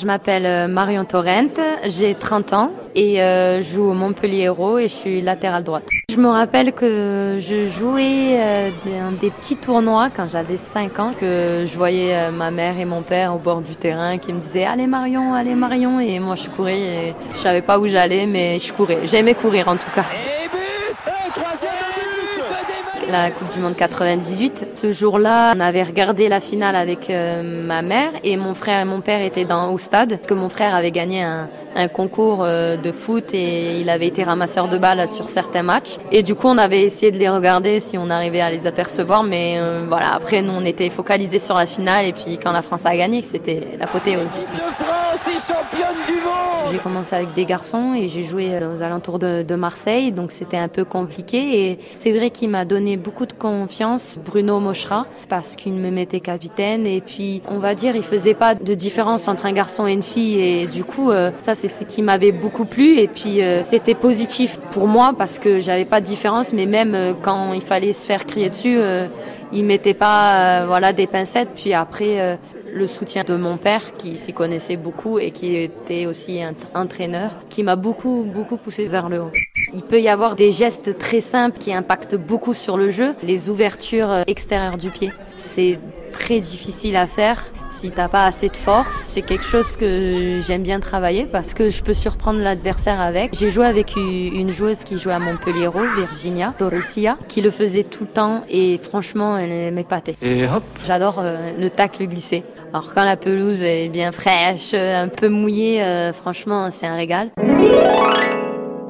Je m'appelle euh, Marion Torrent, j'ai 30 ans et euh, je joue au Montpellier Hérault et je suis latérale droite. Je me rappelle que je jouais euh, des, des petits tournois quand j'avais 5 ans, que je voyais ma mère et mon père au bord du terrain qui me disaient Allez Marion, allez Marion et moi je courais et je savais pas où j'allais mais je courais. J'aimais courir en tout cas. La Coupe du Monde 98. Ce jour-là, on avait regardé la finale avec euh, ma mère et mon frère et mon père étaient dans, au stade parce que mon frère avait gagné un, un concours euh, de foot et il avait été ramasseur de balles sur certains matchs. Et du coup, on avait essayé de les regarder si on arrivait à les apercevoir, mais euh, voilà. Après, nous, on était focalisés sur la finale et puis quand la France a gagné, c'était l'apothéose. J'ai commencé avec des garçons et j'ai joué euh, aux alentours de, de Marseille, donc c'était un peu compliqué. Et c'est vrai qu'il m'a donné beaucoup de confiance, Bruno Mochera, parce qu'il me mettait capitaine. Et puis, on va dire, il faisait pas de différence entre un garçon et une fille. Et du coup, euh, ça, c'est ce qui m'avait beaucoup plu. Et puis, euh, c'était positif pour moi parce que j'avais pas de différence. Mais même euh, quand il fallait se faire crier dessus, euh, il mettait pas, euh, voilà, des pincettes. Puis après. le soutien de mon père qui s'y connaissait beaucoup et qui était aussi un entraîneur qui m'a beaucoup beaucoup poussé vers le haut. Il peut y avoir des gestes très simples qui impactent beaucoup sur le jeu, les ouvertures extérieures du pied. C'est très difficile à faire si t'as pas assez de force. C'est quelque chose que j'aime bien travailler parce que je peux surprendre l'adversaire avec. J'ai joué avec une joueuse qui jouait à Montpellier, Virginia Doricia, qui le faisait tout le temps et franchement, elle m'épatait. Et hop, J'adore euh, le tacle glissé. Alors quand la pelouse est bien fraîche, euh, un peu mouillée, euh, franchement, c'est un régal.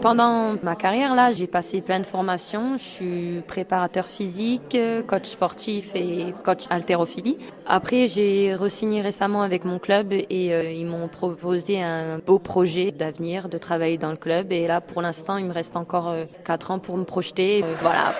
Pendant ma carrière, là, j'ai passé plein de formations. Je suis préparateur physique, euh, coach sportif et coach haltérophilie. Après, j'ai re-signé récemment avec mon club et euh, ils m'ont proposé un beau projet d'avenir, de travailler dans le club. Et là, pour l'instant, il me reste encore euh, quatre ans pour me projeter. Euh, voilà.